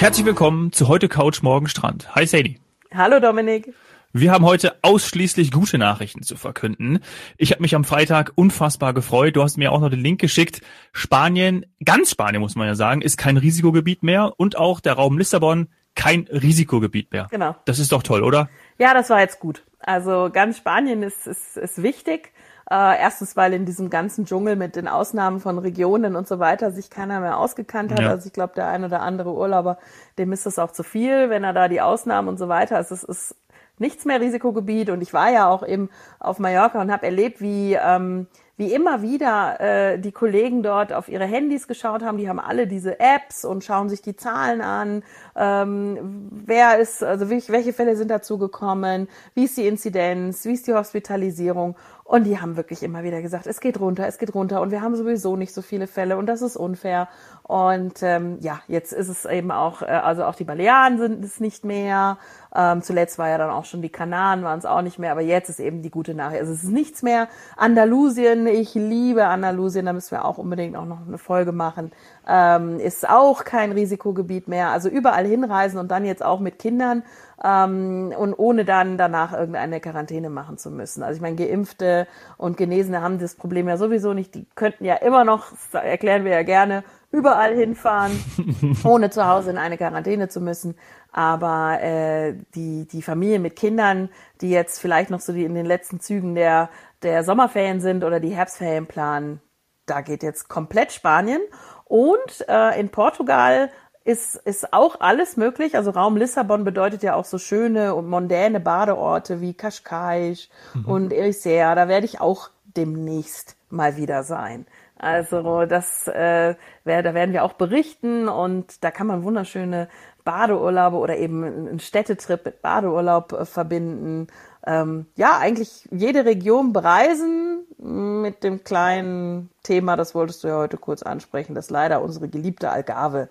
Herzlich willkommen zu heute Couch Morgen Strand. Hi Sadie. Hallo Dominik. Wir haben heute ausschließlich gute Nachrichten zu verkünden. Ich habe mich am Freitag unfassbar gefreut. Du hast mir auch noch den Link geschickt. Spanien, ganz Spanien muss man ja sagen, ist kein Risikogebiet mehr und auch der Raum Lissabon kein Risikogebiet mehr. Genau. Das ist doch toll, oder? Ja, das war jetzt gut. Also ganz Spanien ist, ist, ist wichtig. Äh, erstens, weil in diesem ganzen Dschungel mit den Ausnahmen von Regionen und so weiter sich keiner mehr ausgekannt hat. Ja. Also ich glaube, der ein oder andere Urlauber, dem ist das auch zu viel, wenn er da die Ausnahmen und so weiter. Also es ist nichts mehr Risikogebiet. Und ich war ja auch eben auf Mallorca und habe erlebt, wie ähm, wie immer wieder äh, die Kollegen dort auf ihre Handys geschaut haben. Die haben alle diese Apps und schauen sich die Zahlen an. Ähm, wer ist, also welche Fälle sind dazu gekommen? Wie ist die Inzidenz? Wie ist die Hospitalisierung? Und die haben wirklich immer wieder gesagt, es geht runter, es geht runter und wir haben sowieso nicht so viele Fälle und das ist unfair. Und ähm, ja, jetzt ist es eben auch, äh, also auch die Balearen sind es nicht mehr. Ähm, zuletzt war ja dann auch schon die Kanaren, waren es auch nicht mehr, aber jetzt ist eben die gute Nachricht. Also es ist nichts mehr. Andalusien, ich liebe Andalusien, da müssen wir auch unbedingt auch noch eine Folge machen. Ähm, ist auch kein Risikogebiet mehr. Also überall hinreisen und dann jetzt auch mit Kindern ähm, und ohne dann danach irgendeine Quarantäne machen zu müssen. Also ich meine, Geimpfte und Genesene haben das Problem ja sowieso nicht. Die könnten ja immer noch, das erklären wir ja gerne, überall hinfahren, ohne zu Hause in eine Quarantäne zu müssen. Aber äh, die, die Familien mit Kindern, die jetzt vielleicht noch so die in den letzten Zügen der, der Sommerferien sind oder die Herbstferien planen, da geht jetzt komplett Spanien. Und äh, in Portugal ist, ist auch alles möglich. Also Raum Lissabon bedeutet ja auch so schöne und mondäne Badeorte wie Cascais mhm. und Ericeira. Da werde ich auch demnächst mal wieder sein. Also das, äh, wär, da werden wir auch berichten und da kann man wunderschöne Badeurlaube oder eben einen Städtetrip mit Badeurlaub äh, verbinden. Ähm, ja, eigentlich jede Region bereisen mit dem kleinen Thema, das wolltest du ja heute kurz ansprechen, dass leider unsere geliebte Algarve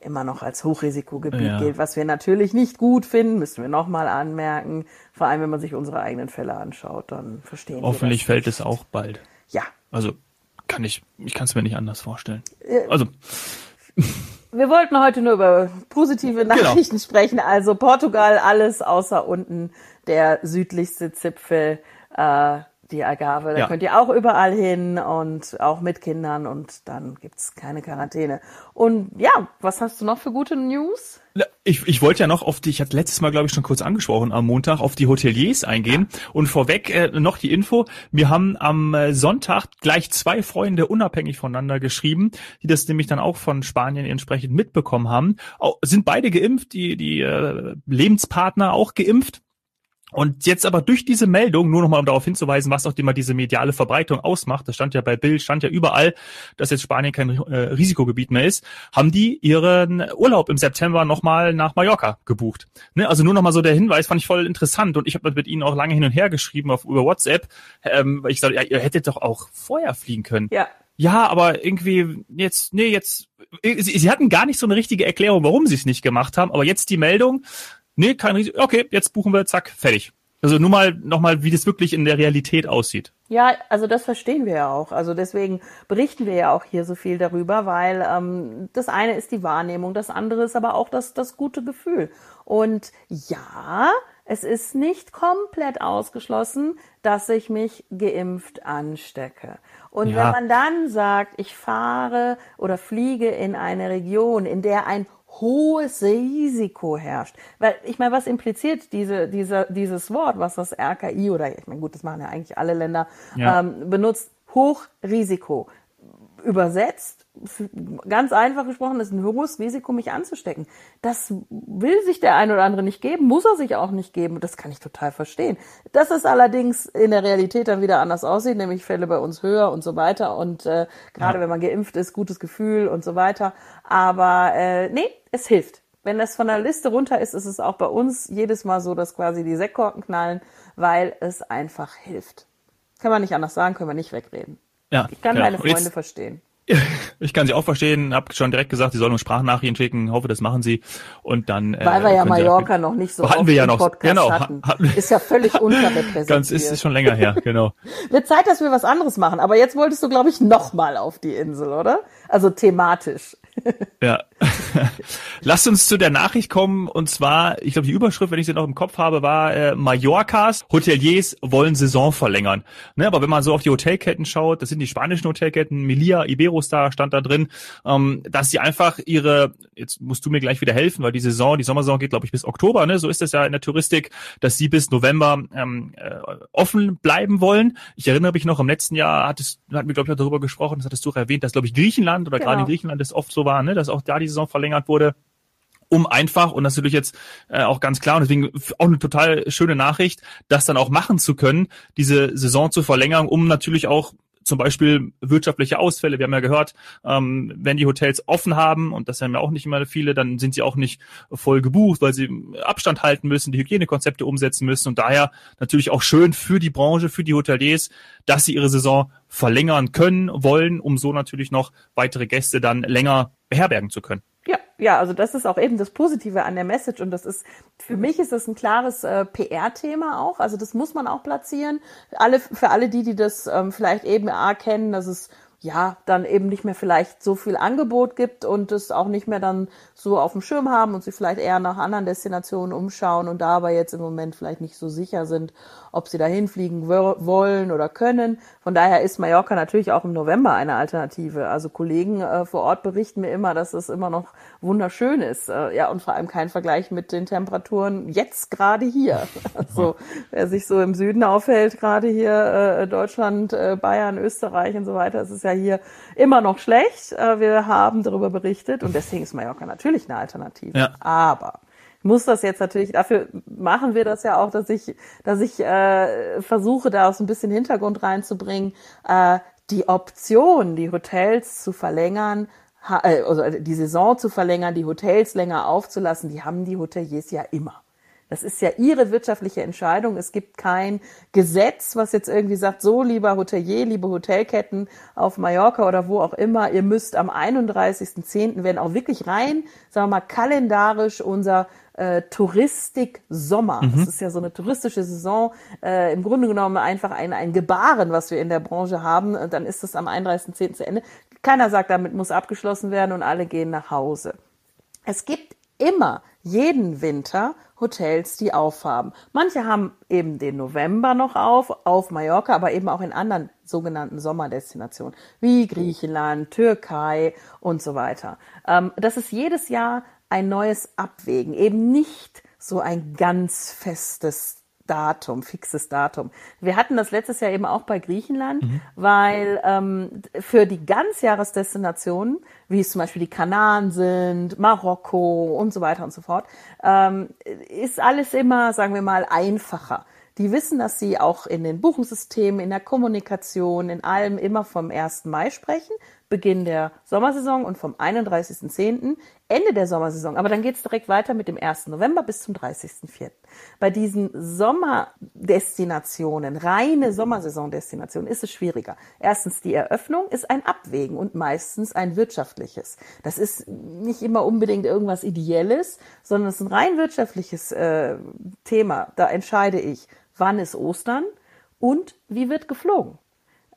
immer noch als Hochrisikogebiet ja. gilt, was wir natürlich nicht gut finden, müssen wir nochmal anmerken. Vor allem, wenn man sich unsere eigenen Fälle anschaut, dann verstehen Hoffentlich wir Hoffentlich fällt es auch bald. Ja. Also kann ich, ich kann es mir nicht anders vorstellen. Äh, also. Wir wollten heute nur über positive genau. Nachrichten genau. sprechen. Also Portugal, alles außer unten der südlichste Zipfel. Äh, die Agave. Da ja. könnt ihr auch überall hin und auch mit Kindern und dann gibt's keine Quarantäne. Und ja, was hast du noch für gute News? Ich, ich wollte ja noch auf die, ich hatte letztes Mal, glaube ich, schon kurz angesprochen, am Montag auf die Hoteliers eingehen. Und vorweg äh, noch die Info, wir haben am äh, Sonntag gleich zwei Freunde unabhängig voneinander geschrieben, die das nämlich dann auch von Spanien entsprechend mitbekommen haben. Auch, sind beide geimpft, die, die äh, Lebenspartner auch geimpft. Und jetzt aber durch diese Meldung, nur nochmal um darauf hinzuweisen, was auch immer diese mediale Verbreitung ausmacht, das stand ja bei Bild, stand ja überall, dass jetzt Spanien kein äh, Risikogebiet mehr ist, haben die ihren Urlaub im September nochmal nach Mallorca gebucht. Ne? Also nur nochmal so der Hinweis, fand ich voll interessant und ich habe mit ihnen auch lange hin und her geschrieben auf über WhatsApp, ähm, weil ich sagte, ja, ihr hättet doch auch vorher fliegen können. Ja. Ja, aber irgendwie jetzt, nee, jetzt, sie, sie hatten gar nicht so eine richtige Erklärung, warum sie es nicht gemacht haben, aber jetzt die Meldung, nee, kein Risiko, okay, jetzt buchen wir, zack, fertig. Also nur mal nochmal, wie das wirklich in der Realität aussieht. Ja, also das verstehen wir ja auch. Also deswegen berichten wir ja auch hier so viel darüber, weil ähm, das eine ist die Wahrnehmung, das andere ist aber auch das, das gute Gefühl. Und ja, es ist nicht komplett ausgeschlossen, dass ich mich geimpft anstecke. Und ja. wenn man dann sagt, ich fahre oder fliege in eine Region, in der ein hohes Risiko herrscht. Weil ich meine, was impliziert diese, diese, dieses Wort, was das RKI oder ich meine, gut, das machen ja eigentlich alle Länder, ja. ähm, benutzt, Hochrisiko. Übersetzt, ganz einfach gesprochen, ist ein hohes Risiko, mich anzustecken. Das will sich der ein oder andere nicht geben, muss er sich auch nicht geben. Das kann ich total verstehen. Dass es allerdings in der Realität dann wieder anders aussieht, nämlich Fälle bei uns höher und so weiter. Und äh, gerade ja. wenn man geimpft ist, gutes Gefühl und so weiter. Aber äh, nee, es hilft. Wenn das von der Liste runter ist, ist es auch bei uns jedes Mal so, dass quasi die Sektkorken knallen, weil es einfach hilft. Kann man nicht anders sagen, können wir nicht wegreden. Ja, ich kann genau. meine Freunde verstehen. Ich kann sie auch verstehen, habe schon direkt gesagt, sie sollen uns Sprachnachrichten schicken, hoffe, das machen sie und dann äh, Weil wir ja Mallorca noch nicht so hatten wir ja noch Podcast genau, hatten. Ist ja völlig unterrepräsentiert. Ganz ist, ist schon länger her, genau. Wird Zeit, dass wir was anderes machen, aber jetzt wolltest du glaube ich noch mal auf die Insel, oder? Also thematisch. ja. Lasst uns zu der Nachricht kommen und zwar, ich glaube die Überschrift, wenn ich sie noch im Kopf habe, war äh, Mallorcas Hoteliers wollen Saison verlängern. Ne, aber wenn man so auf die Hotelketten schaut, das sind die spanischen Hotelketten, Melia, Iberostar stand da drin, ähm, dass sie einfach ihre, jetzt musst du mir gleich wieder helfen, weil die Saison, die Sommersaison geht glaube ich bis Oktober, ne? so ist es ja in der Touristik, dass sie bis November ähm, äh, offen bleiben wollen. Ich erinnere mich noch, im letzten Jahr hattest, hatten wir glaube ich darüber gesprochen, das hattest du erwähnt, dass glaube ich Griechenland oder genau. gerade in Griechenland es oft so war, ne? dass auch da die Saison verlängert wurde um einfach, und das ist natürlich jetzt äh, auch ganz klar, und deswegen auch eine total schöne Nachricht, das dann auch machen zu können, diese Saison zu verlängern, um natürlich auch zum Beispiel wirtschaftliche Ausfälle. Wir haben ja gehört, ähm, wenn die Hotels offen haben, und das haben ja auch nicht immer viele, dann sind sie auch nicht voll gebucht, weil sie Abstand halten müssen, die Hygienekonzepte umsetzen müssen. Und daher natürlich auch schön für die Branche, für die Hoteliers, dass sie ihre Saison verlängern können, wollen, um so natürlich noch weitere Gäste dann länger beherbergen zu können. Ja, ja, also das ist auch eben das Positive an der Message und das ist für mich ist das ein klares äh, PR-Thema auch. Also das muss man auch platzieren. Alle für alle die, die das ähm, vielleicht eben erkennen, dass es ja, dann eben nicht mehr vielleicht so viel Angebot gibt und es auch nicht mehr dann so auf dem Schirm haben und sich vielleicht eher nach anderen Destinationen umschauen und da aber jetzt im Moment vielleicht nicht so sicher sind, ob sie dahin fliegen wollen oder können. Von daher ist Mallorca natürlich auch im November eine Alternative. Also Kollegen äh, vor Ort berichten mir immer, dass es immer noch wunderschön ist. Äh, ja, und vor allem kein Vergleich mit den Temperaturen jetzt gerade hier. Also wer sich so im Süden aufhält, gerade hier äh, Deutschland, äh, Bayern, Österreich und so weiter, es ist ja hier immer noch schlecht. Äh, wir haben darüber berichtet und deswegen ist Mallorca natürlich eine Alternative. Ja. Aber muss das jetzt natürlich, dafür machen wir das ja auch, dass ich, dass ich äh, versuche, da auch so ein bisschen Hintergrund reinzubringen, äh, die Option, die Hotels zu verlängern, äh, also die Saison zu verlängern, die Hotels länger aufzulassen, die haben die Hoteliers ja immer. Das ist ja ihre wirtschaftliche Entscheidung. Es gibt kein Gesetz, was jetzt irgendwie sagt, so lieber Hotelier, liebe Hotelketten auf Mallorca oder wo auch immer, ihr müsst am 31.10., wenn auch wirklich rein, sagen wir mal, kalendarisch unser äh, Touristik-Sommer. Mhm. Das ist ja so eine touristische Saison, äh, im Grunde genommen einfach ein, ein Gebaren, was wir in der Branche haben. Und dann ist es am 31.10. zu Ende. Keiner sagt, damit muss abgeschlossen werden und alle gehen nach Hause. Es gibt immer jeden Winter Hotels, die aufhaben. Manche haben eben den November noch auf, auf Mallorca, aber eben auch in anderen sogenannten Sommerdestinationen, wie Griechenland, Türkei und so weiter. Ähm, das ist jedes Jahr ein neues Abwägen, eben nicht so ein ganz festes Datum, fixes Datum. Wir hatten das letztes Jahr eben auch bei Griechenland, mhm. weil ähm, für die Ganzjahresdestinationen, wie es zum Beispiel die Kanaren sind, Marokko und so weiter und so fort, ähm, ist alles immer, sagen wir mal, einfacher. Die wissen, dass sie auch in den Buchungssystemen, in der Kommunikation, in allem immer vom 1. Mai sprechen, Beginn der Sommersaison und vom 31.10. Ende der Sommersaison. Aber dann geht es direkt weiter mit dem 1. November bis zum 30.04. Bei diesen Sommerdestinationen, reine Sommersaisondestinationen, ist es schwieriger. Erstens, die Eröffnung ist ein Abwägen und meistens ein wirtschaftliches. Das ist nicht immer unbedingt irgendwas Ideelles, sondern es ist ein rein wirtschaftliches äh, Thema. Da entscheide ich, wann ist Ostern und wie wird geflogen.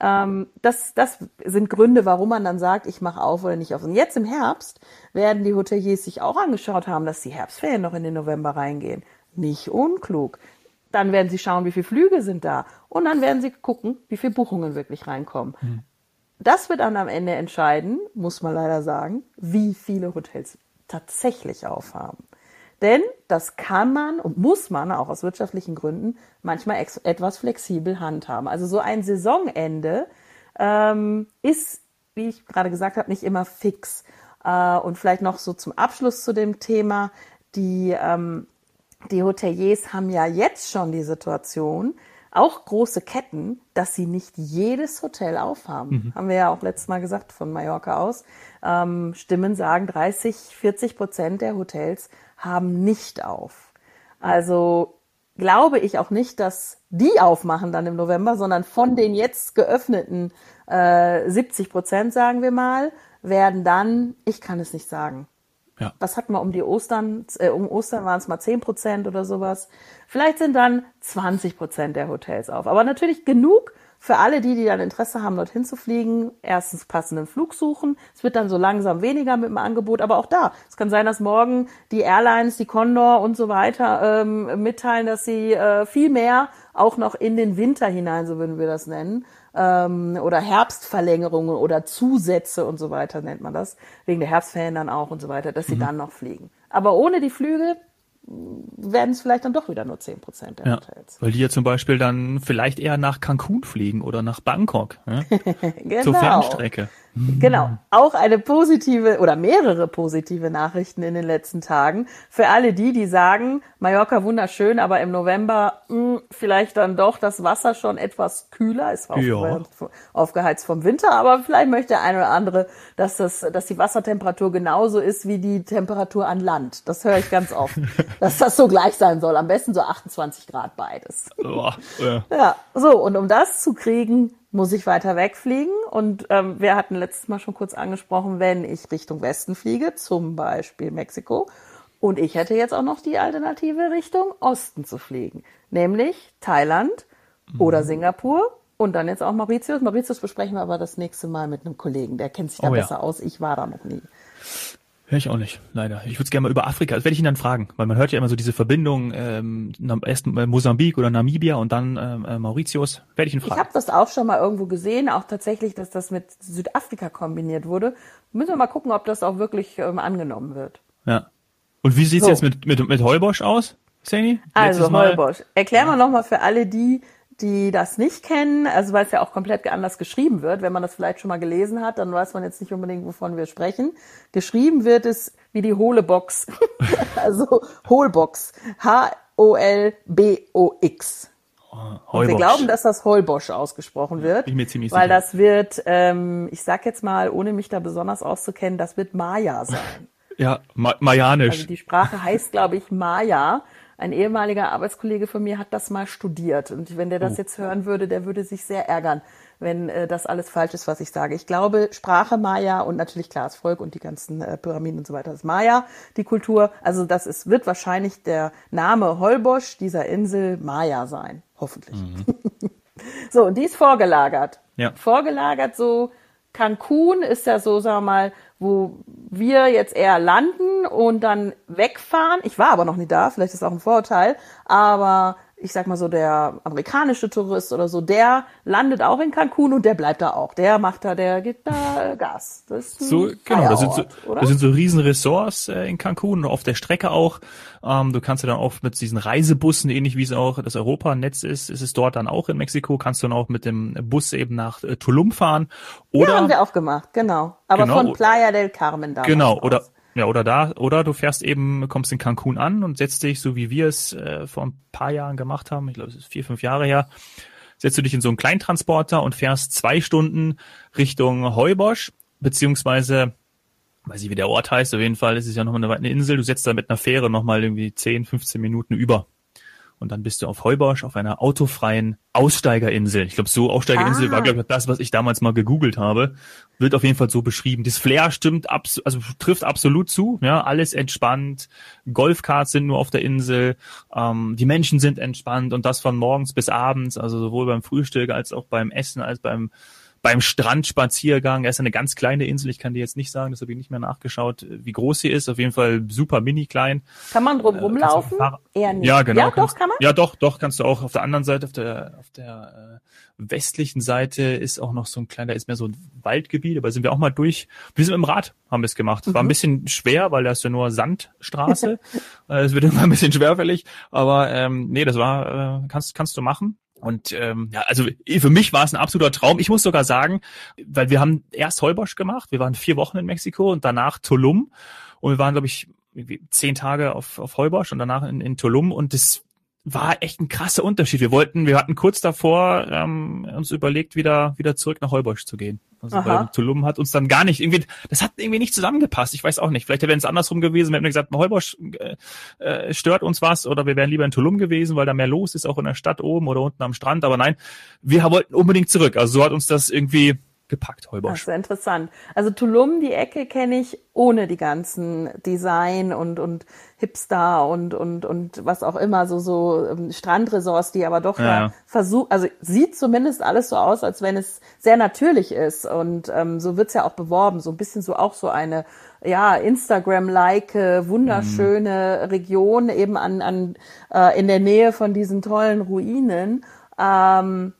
Ähm, das, das sind Gründe, warum man dann sagt, ich mache auf oder nicht auf. Und jetzt im Herbst werden die Hoteliers sich auch angeschaut haben, dass die Herbstferien noch in den November reingehen. Nicht unklug. Dann werden sie schauen, wie viele Flüge sind da. Und dann werden sie gucken, wie viele Buchungen wirklich reinkommen. Hm. Das wird dann am Ende entscheiden, muss man leider sagen, wie viele Hotels tatsächlich aufhaben. Denn das kann man und muss man auch aus wirtschaftlichen Gründen manchmal etwas flexibel handhaben. Also so ein Saisonende ähm, ist, wie ich gerade gesagt habe, nicht immer fix. Äh, und vielleicht noch so zum Abschluss zu dem Thema, die, ähm, die Hoteliers haben ja jetzt schon die Situation, auch große Ketten, dass sie nicht jedes Hotel aufhaben. Mhm. Haben wir ja auch letztes Mal gesagt von Mallorca aus. Ähm, Stimmen sagen, 30, 40 Prozent der Hotels haben nicht auf. Also glaube ich auch nicht, dass die aufmachen dann im November, sondern von den jetzt geöffneten äh, 70 Prozent, sagen wir mal, werden dann, ich kann es nicht sagen. Ja. Was hatten wir um die Ostern, äh, um Ostern waren es mal 10 Prozent oder sowas. Vielleicht sind dann 20 Prozent der Hotels auf. Aber natürlich genug, für alle die, die dann Interesse haben, dorthin zu fliegen, erstens passenden Flug suchen. Es wird dann so langsam weniger mit dem Angebot, aber auch da. Es kann sein, dass morgen die Airlines, die Condor und so weiter ähm, mitteilen, dass sie äh, viel mehr auch noch in den Winter hinein, so würden wir das nennen, ähm, oder Herbstverlängerungen oder Zusätze und so weiter nennt man das, wegen der Herbstferien dann auch und so weiter, dass sie mhm. dann noch fliegen. Aber ohne die Flüge werden es vielleicht dann doch wieder nur zehn Prozent der ja, Hotels. Weil die ja zum Beispiel dann vielleicht eher nach Cancun fliegen oder nach Bangkok. Ja? genau. Zur Fernstrecke. Genau. Auch eine positive oder mehrere positive Nachrichten in den letzten Tagen. Für alle die, die sagen, Mallorca wunderschön, aber im November mh, hm, vielleicht dann doch das Wasser schon etwas kühler, ist ja. aufgeheizt vom Winter, aber vielleicht möchte der eine oder andere, dass das, dass die Wassertemperatur genauso ist wie die Temperatur an Land. Das höre ich ganz oft. dass das so gleich sein soll. Am besten so 28 Grad beides. Oh, ja. ja, so, und um das zu kriegen, muss ich weiter wegfliegen. Und ähm, wir hatten letztes Mal schon kurz angesprochen, wenn ich Richtung Westen fliege, zum Beispiel Mexiko. Und ich hätte jetzt auch noch die Alternative Richtung Osten zu fliegen, nämlich Thailand mhm. oder Singapur und dann jetzt auch Mauritius. Mauritius besprechen wir aber das nächste Mal mit einem Kollegen, der kennt sich da oh, besser ja. aus. Ich war da noch nie. Hör ich auch nicht, leider. Ich würde es gerne mal über Afrika, das werde ich ihn dann fragen, weil man hört ja immer so diese Verbindung, ähm, erst Mosambik oder Namibia und dann ähm, äh, Mauritius. Werde ich ihn fragen. Ich habe das auch schon mal irgendwo gesehen, auch tatsächlich, dass das mit Südafrika kombiniert wurde. Müssen wir mal gucken, ob das auch wirklich ähm, angenommen wird. Ja. Und wie sieht's so. jetzt mit, mit, mit Heubosch aus, Sani? Also Heubosch. Erklär mal nochmal für alle die, die das nicht kennen, also weil es ja auch komplett anders geschrieben wird, wenn man das vielleicht schon mal gelesen hat, dann weiß man jetzt nicht unbedingt, wovon wir sprechen. Geschrieben wird es wie die hohle Box, also Holbox, H-O-L-B-O-X. Oh, wir glauben, dass das Holbosch ausgesprochen wird, Bin mir ziemlich weil sicher. das wird, ähm, ich sag jetzt mal, ohne mich da besonders auszukennen, das wird Maya sein. Ja, Ma Mayanisch. Also die Sprache heißt, glaube ich, Maya ein ehemaliger Arbeitskollege von mir hat das mal studiert. Und wenn der das oh. jetzt hören würde, der würde sich sehr ärgern, wenn äh, das alles falsch ist, was ich sage. Ich glaube, Sprache Maya und natürlich klar das Volk und die ganzen äh, Pyramiden und so weiter ist Maya, die Kultur. Also das ist, wird wahrscheinlich der Name Holbosch dieser Insel Maya sein. Hoffentlich. Mhm. so, und die ist vorgelagert. Ja. Vorgelagert so, Cancun ist ja so, sagen wir mal, wo wir jetzt eher landen und dann wegfahren. Ich war aber noch nie da, vielleicht ist auch ein Vorurteil, aber ich sag mal so, der amerikanische Tourist oder so, der landet auch in Cancun und der bleibt da auch. Der macht da, der gibt da Gas. Das ist so, genau, das sind so, das sind so riesen Ressorts äh, in Cancun, auf der Strecke auch. Ähm, du kannst ja dann auch mit diesen Reisebussen, ähnlich wie es auch das Europanetz ist, ist es dort dann auch in Mexiko, kannst du dann auch mit dem Bus eben nach äh, Tulum fahren. Oder, ja, haben wir auch gemacht, genau. Aber genau, von Playa del Carmen damals. Genau, oder, ja, oder da, oder du fährst eben, kommst in Cancun an und setzt dich, so wie wir es äh, vor ein paar Jahren gemacht haben, ich glaube, es ist vier, fünf Jahre her, setzt du dich in so einen Kleintransporter und fährst zwei Stunden Richtung Heubosch, beziehungsweise, weiß ich, wie der Ort heißt, auf jeden Fall ist es ja nochmal eine Insel, du setzt da mit einer Fähre nochmal irgendwie 10, 15 Minuten über und dann bist du auf Heubosch auf einer autofreien Aussteigerinsel. Ich glaube, so Aussteigerinsel ah. war, glaube ich, das, was ich damals mal gegoogelt habe. Wird auf jeden Fall so beschrieben. Das Flair stimmt, abs also trifft absolut zu. Ja, alles entspannt. Golfkarts sind nur auf der Insel. Ähm, die Menschen sind entspannt und das von morgens bis abends. Also sowohl beim Frühstück als auch beim Essen als beim beim Strandspaziergang. Er ist eine ganz kleine Insel. Ich kann dir jetzt nicht sagen, das habe ich nicht mehr nachgeschaut, wie groß sie ist. Auf jeden Fall super mini klein. Kann man drum äh, rumlaufen? Eher nicht. Ja, genau. Ja, kannst, doch, kann man? Ja, doch, doch, kannst du auch. Auf der anderen Seite, auf der, auf der äh, westlichen Seite ist auch noch so ein kleiner, ist mehr so ein Waldgebiet, aber sind wir auch mal durch. Wir sind im Rad, haben wir es gemacht. Mhm. War ein mhm. bisschen schwer, weil da ist ja nur Sandstraße. Äh, es wird immer ein bisschen schwerfällig. Aber ähm, nee, das war, äh, kannst, kannst du machen. Und ähm, ja, also für mich war es ein absoluter Traum. Ich muss sogar sagen, weil wir haben erst Heubosch gemacht, wir waren vier Wochen in Mexiko und danach Tulum. Und wir waren, glaube ich, zehn Tage auf, auf Heubosch und danach in, in Tulum. Und das war echt ein krasser Unterschied. Wir wollten, wir hatten kurz davor ähm, uns überlegt, wieder wieder zurück nach Heubosch zu gehen. Also Aha. bei Tulum hat uns dann gar nicht irgendwie, das hat irgendwie nicht zusammengepasst. Ich weiß auch nicht. Vielleicht wäre es andersrum gewesen, wir hätten gesagt, Heubosch äh, äh, stört uns was oder wir wären lieber in Tulum gewesen, weil da mehr los ist, auch in der Stadt oben oder unten am Strand. Aber nein, wir wollten unbedingt zurück. Also so hat uns das irgendwie gepackt, Holbosch. Das ist interessant. Also Tulum, die Ecke kenne ich ohne die ganzen Design und, und Hipster und, und, und was auch immer, so, so ähm, Strandresorts, die aber doch ja, ja versuchen, also sieht zumindest alles so aus, als wenn es sehr natürlich ist. Und ähm, so wird's ja auch beworben, so ein bisschen so auch so eine ja, Instagram-like, wunderschöne mhm. Region eben an, an äh, in der Nähe von diesen tollen Ruinen. Ähm,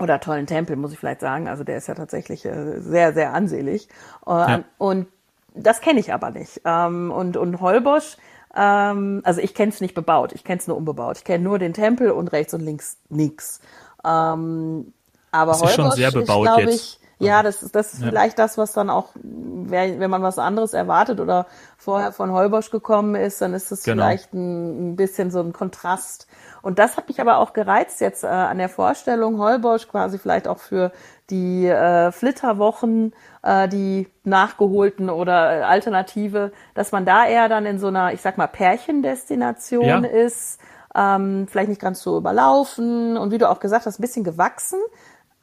oder tollen Tempel, muss ich vielleicht sagen. Also der ist ja tatsächlich äh, sehr, sehr ansehlich. Äh, ja. Und das kenne ich aber nicht. Ähm, und, und Holbosch, ähm, also ich kenne es nicht bebaut, ich kenne es nur unbebaut. Ich kenne nur den Tempel und rechts und links nix. Ähm, aber das Holbosch ist schon sehr bebaut ist, jetzt. Ich, ja, das ist, das ist ja. vielleicht das, was dann auch, wenn man was anderes erwartet oder vorher von Holbosch gekommen ist, dann ist das genau. vielleicht ein, ein, bisschen so ein Kontrast. Und das hat mich aber auch gereizt jetzt äh, an der Vorstellung Holbosch quasi vielleicht auch für die äh, Flitterwochen, äh, die nachgeholten oder Alternative, dass man da eher dann in so einer, ich sag mal, Pärchendestination ja. ist, ähm, vielleicht nicht ganz so überlaufen und wie du auch gesagt hast, ein bisschen gewachsen,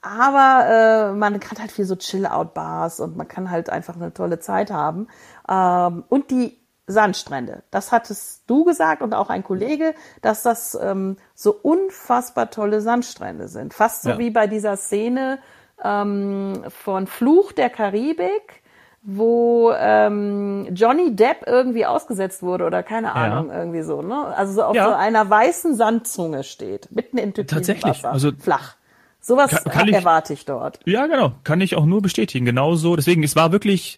aber äh, man kann halt viel so Chill-Out-Bars und man kann halt einfach eine tolle Zeit haben. Ähm, und die Sandstrände, das hattest du gesagt und auch ein Kollege, dass das ähm, so unfassbar tolle Sandstrände sind. Fast so ja. wie bei dieser Szene ähm, von Fluch der Karibik, wo ähm, Johnny Depp irgendwie ausgesetzt wurde oder keine Ahnung, ja. irgendwie so, ne? Also so auf ja. so einer weißen Sandzunge steht, mitten in Tatsächlich, Wasser, also flach. Sowas kann, kann ich, erwarte ich dort. Ja, genau. Kann ich auch nur bestätigen. Genauso. Deswegen, es war wirklich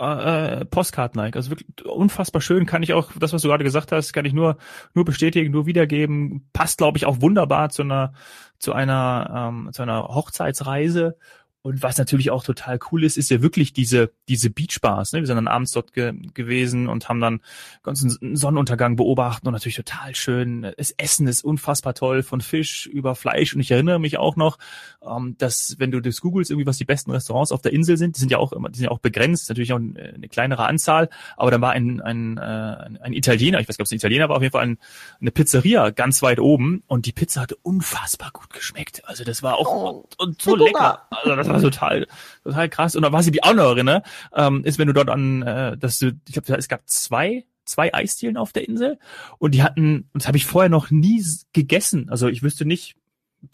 äh, äh Postcard-like. Also wirklich unfassbar schön. Kann ich auch, das, was du gerade gesagt hast, kann ich nur, nur bestätigen, nur wiedergeben. Passt, glaube ich, auch wunderbar zu einer, zu einer, ähm, zu einer Hochzeitsreise. Und was natürlich auch total cool ist, ist ja wirklich diese, diese Beachbars. Ne? Wir sind dann abends dort ge gewesen und haben dann ganzen Sonnenuntergang beobachtet und natürlich total schön. Das Essen ist unfassbar toll, von Fisch über Fleisch. Und ich erinnere mich auch noch, ähm, dass wenn du das googelst, irgendwie was die besten Restaurants auf der Insel sind, die sind ja auch immer, die sind ja auch begrenzt, natürlich auch eine kleinere Anzahl, aber da war ein, ein, äh, ein Italiener, ich weiß gar nicht, ob es ein Italiener war, auf jeden Fall ein, eine Pizzeria ganz weit oben und die Pizza hatte unfassbar gut geschmeckt. Also das war auch oh, und, und so lecker. Also das war total, total krass. Und da was ich mich auch noch erinnere, ähm, ist, wenn du dort an, äh, dass du, ich glaube, es gab zwei zwei Eisdielen auf der Insel und die hatten, das habe ich vorher noch nie gegessen. Also ich wüsste nicht,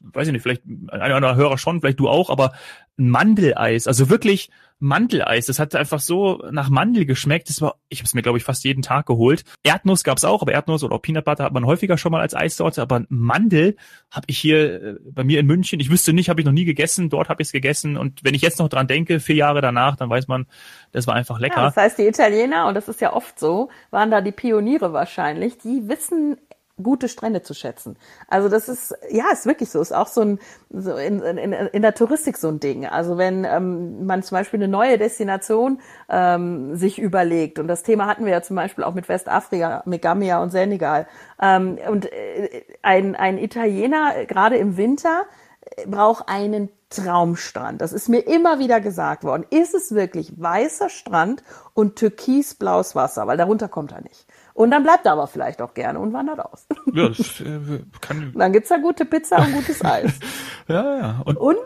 weiß ich nicht, vielleicht ein oder andere Hörer schon, vielleicht du auch, aber ein Mandeleis, also wirklich Mandeleis, das hat einfach so nach Mandel geschmeckt. Das war, ich habe es mir glaube ich fast jeden Tag geholt. Erdnuss gab's auch, aber Erdnuss oder auch Peanut Butter hat man häufiger schon mal als Eissorte, aber Mandel habe ich hier äh, bei mir in München, ich wüsste nicht, habe ich noch nie gegessen, dort habe ich es gegessen und wenn ich jetzt noch dran denke, vier Jahre danach, dann weiß man, das war einfach lecker. Ja, das heißt, die Italiener, und das ist ja oft so, waren da die Pioniere wahrscheinlich, die wissen gute Strände zu schätzen. Also das ist, ja, ist wirklich so. Ist auch so ein, so in, in, in der Touristik so ein Ding. Also wenn ähm, man zum Beispiel eine neue Destination ähm, sich überlegt, und das Thema hatten wir ja zum Beispiel auch mit Westafrika, mit Gambia und Senegal, ähm, und äh, ein, ein Italiener, äh, gerade im Winter, äh, braucht einen Traumstrand. Das ist mir immer wieder gesagt worden. Ist es wirklich weißer Strand und türkisblaues Wasser? Weil darunter kommt er nicht. Und dann bleibt er aber vielleicht auch gerne und wandert aus. Ja, das äh, kann. dann gibt's da gute Pizza und gutes Eis. ja, ja. Und, und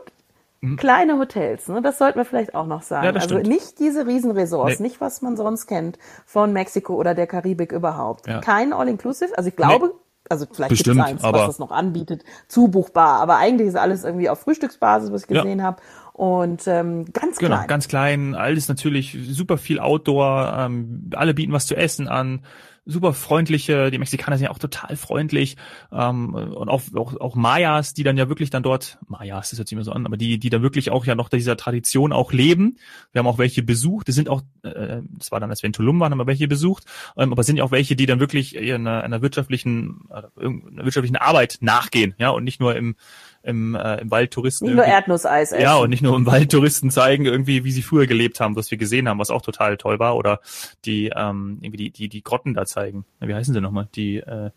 hm? kleine Hotels, ne? Das sollten wir vielleicht auch noch sagen. Ja, also stimmt. nicht diese Riesenresorts, nee. nicht was man sonst kennt von Mexiko oder der Karibik überhaupt. Ja. Kein All-Inclusive. Also ich glaube, nee. also vielleicht gibt es eins, was das noch anbietet, zubuchbar. Aber eigentlich ist alles irgendwie auf Frühstücksbasis, was ich gesehen ja. habe. Und ähm, ganz genau, klein. Genau, ganz klein. Alles natürlich super viel Outdoor. Ähm, alle bieten was zu essen an super freundliche, die Mexikaner sind ja auch total freundlich ähm, und auch, auch, auch Mayas, die dann ja wirklich dann dort, Mayas, das hört sich immer so an, aber die, die dann wirklich auch ja noch dieser Tradition auch leben. Wir haben auch welche besucht, das sind auch, äh, das war dann, als wir in Tulum waren, haben wir welche besucht, ähm, aber sind ja auch welche, die dann wirklich einer, einer wirtschaftlichen, äh, einer wirtschaftlichen Arbeit nachgehen, ja, und nicht nur im im, äh, im Wald Touristen. Nicht nur Erdnusseis essen. Ja, und nicht nur im Wald Touristen zeigen irgendwie, wie sie früher gelebt haben, was wir gesehen haben, was auch total toll war. Oder die, ähm, irgendwie die, die, die Grotten da zeigen. Wie heißen sie nochmal? Die, äh,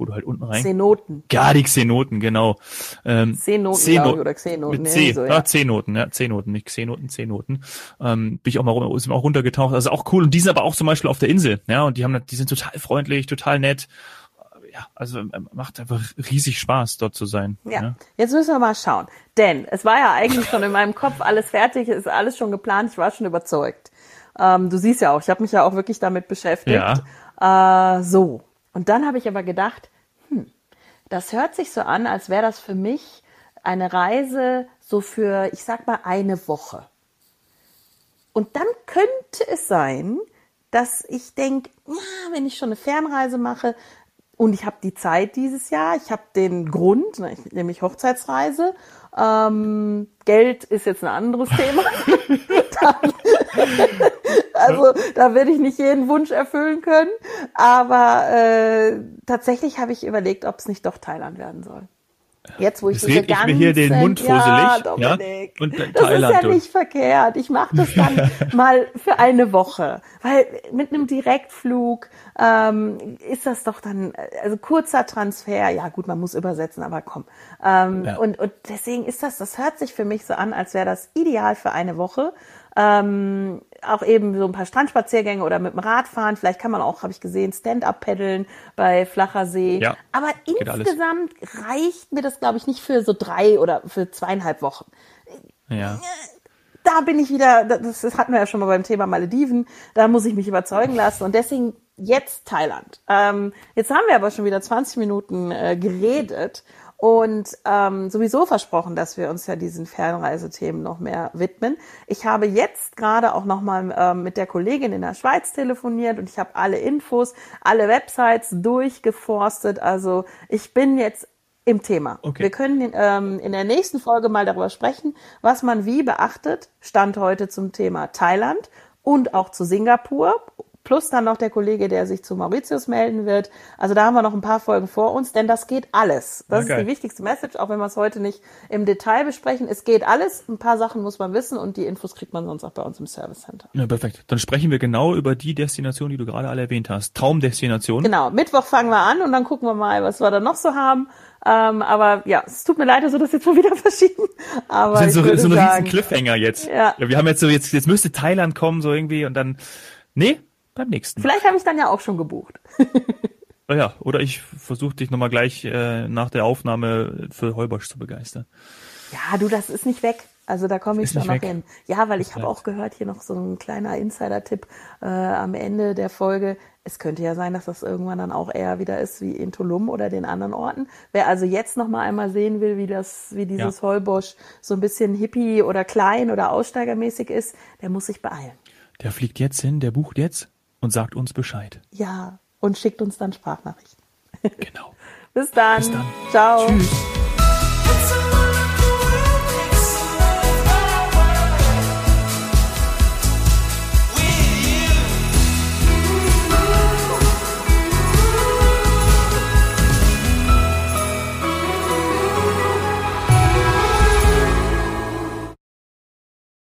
wo du halt unten rein. Xenoten. Ja, die Xenoten, genau. Ähm, Xenoten, Xeno oder Xenoten. Mit C, so, ja. ja, Xenoten, ja, Xenoten, nicht Xenoten, Xenoten. Ähm, bin ich auch mal sind auch runtergetaucht. Also auch cool. Und die sind aber auch zum Beispiel auf der Insel, ja, und die haben, die sind total freundlich, total nett ja, also ähm, macht einfach riesig Spaß, dort zu sein. Ja. ja. Jetzt müssen wir mal schauen. Denn es war ja eigentlich schon in meinem Kopf alles fertig, ist alles schon geplant, ich war schon überzeugt. Ähm, du siehst ja auch, ich habe mich ja auch wirklich damit beschäftigt. Ja. Äh, so. Und dann habe ich aber gedacht, hm, das hört sich so an, als wäre das für mich eine Reise so für, ich sag mal, eine Woche. Und dann könnte es sein, dass ich denke, ja, wenn ich schon eine Fernreise mache und ich habe die Zeit dieses Jahr, ich habe den Grund, ne, nämlich Hochzeitsreise, ähm, Geld ist jetzt ein anderes Thema. also da werde ich nicht jeden Wunsch erfüllen können, aber äh, tatsächlich habe ich überlegt, ob es nicht doch Thailand werden soll. Jetzt, wo ich diese ganzen, ich mir hier den Mund fusselig. Ja, Dominik, ja? Und das Thailand ist ja nicht verkehrt. Ich mache das dann mal für eine Woche, weil mit einem Direktflug ähm, ist das doch dann also kurzer Transfer. Ja, gut, man muss übersetzen, aber komm. Ähm, ja. und, und deswegen ist das, das hört sich für mich so an, als wäre das ideal für eine Woche. Ähm, auch eben so ein paar Strandspaziergänge oder mit dem Rad fahren. Vielleicht kann man auch, habe ich gesehen, Stand-up paddeln bei flacher See. Ja, Aber insgesamt alles. reicht mir das, glaube ich, nicht für so drei oder für zweieinhalb Wochen. Ja. Da bin ich wieder, das, das hatten wir ja schon mal beim Thema Malediven, da muss ich mich überzeugen lassen und deswegen jetzt Thailand. Ähm, jetzt haben wir aber schon wieder 20 Minuten äh, geredet und ähm, sowieso versprochen, dass wir uns ja diesen Fernreisethemen noch mehr widmen. Ich habe jetzt gerade auch noch mal ähm, mit der Kollegin in der Schweiz telefoniert und ich habe alle Infos, alle Websites durchgeforstet. Also ich bin jetzt im Thema. Okay. Wir können ähm, in der nächsten Folge mal darüber sprechen, was man wie beachtet. Stand heute zum Thema Thailand und auch zu Singapur plus dann noch der Kollege, der sich zu Mauritius melden wird. Also da haben wir noch ein paar Folgen vor uns, denn das geht alles. Das okay. ist die wichtigste Message, auch wenn wir es heute nicht im Detail besprechen. Es geht alles. Ein paar Sachen muss man wissen und die Infos kriegt man sonst auch bei uns im Service Center. Ja, perfekt. Dann sprechen wir genau über die Destination, die du gerade alle erwähnt hast. Traumdestination. Genau. Mittwoch fangen wir an und dann gucken wir mal, was wir da noch so haben. Ähm, aber ja, es tut mir leid, dass wir das jetzt mal wieder verschieben. Aber das sind so, so ein riesen Cliffhanger jetzt. Ja. ja. Wir haben jetzt so, jetzt, jetzt müsste Thailand kommen, so irgendwie und dann, nee, beim nächsten. Vielleicht habe ich dann ja auch schon gebucht. ja, oder ich versuche dich nochmal gleich äh, nach der Aufnahme für Heubosch zu begeistern. Ja, du, das ist nicht weg. Also da komme ich schon noch weg. hin. Ja, weil ich habe auch gehört, hier noch so ein kleiner Insider-Tipp äh, am Ende der Folge. Es könnte ja sein, dass das irgendwann dann auch eher wieder ist wie in Tulum oder den anderen Orten. Wer also jetzt noch mal einmal sehen will, wie das, wie dieses ja. Heubosch so ein bisschen hippie oder klein oder aussteigermäßig ist, der muss sich beeilen. Der fliegt jetzt hin, der bucht jetzt und sagt uns Bescheid. Ja, und schickt uns dann Sprachnachrichten. Genau. Bis dann. Bis dann. Ciao. Tschüss.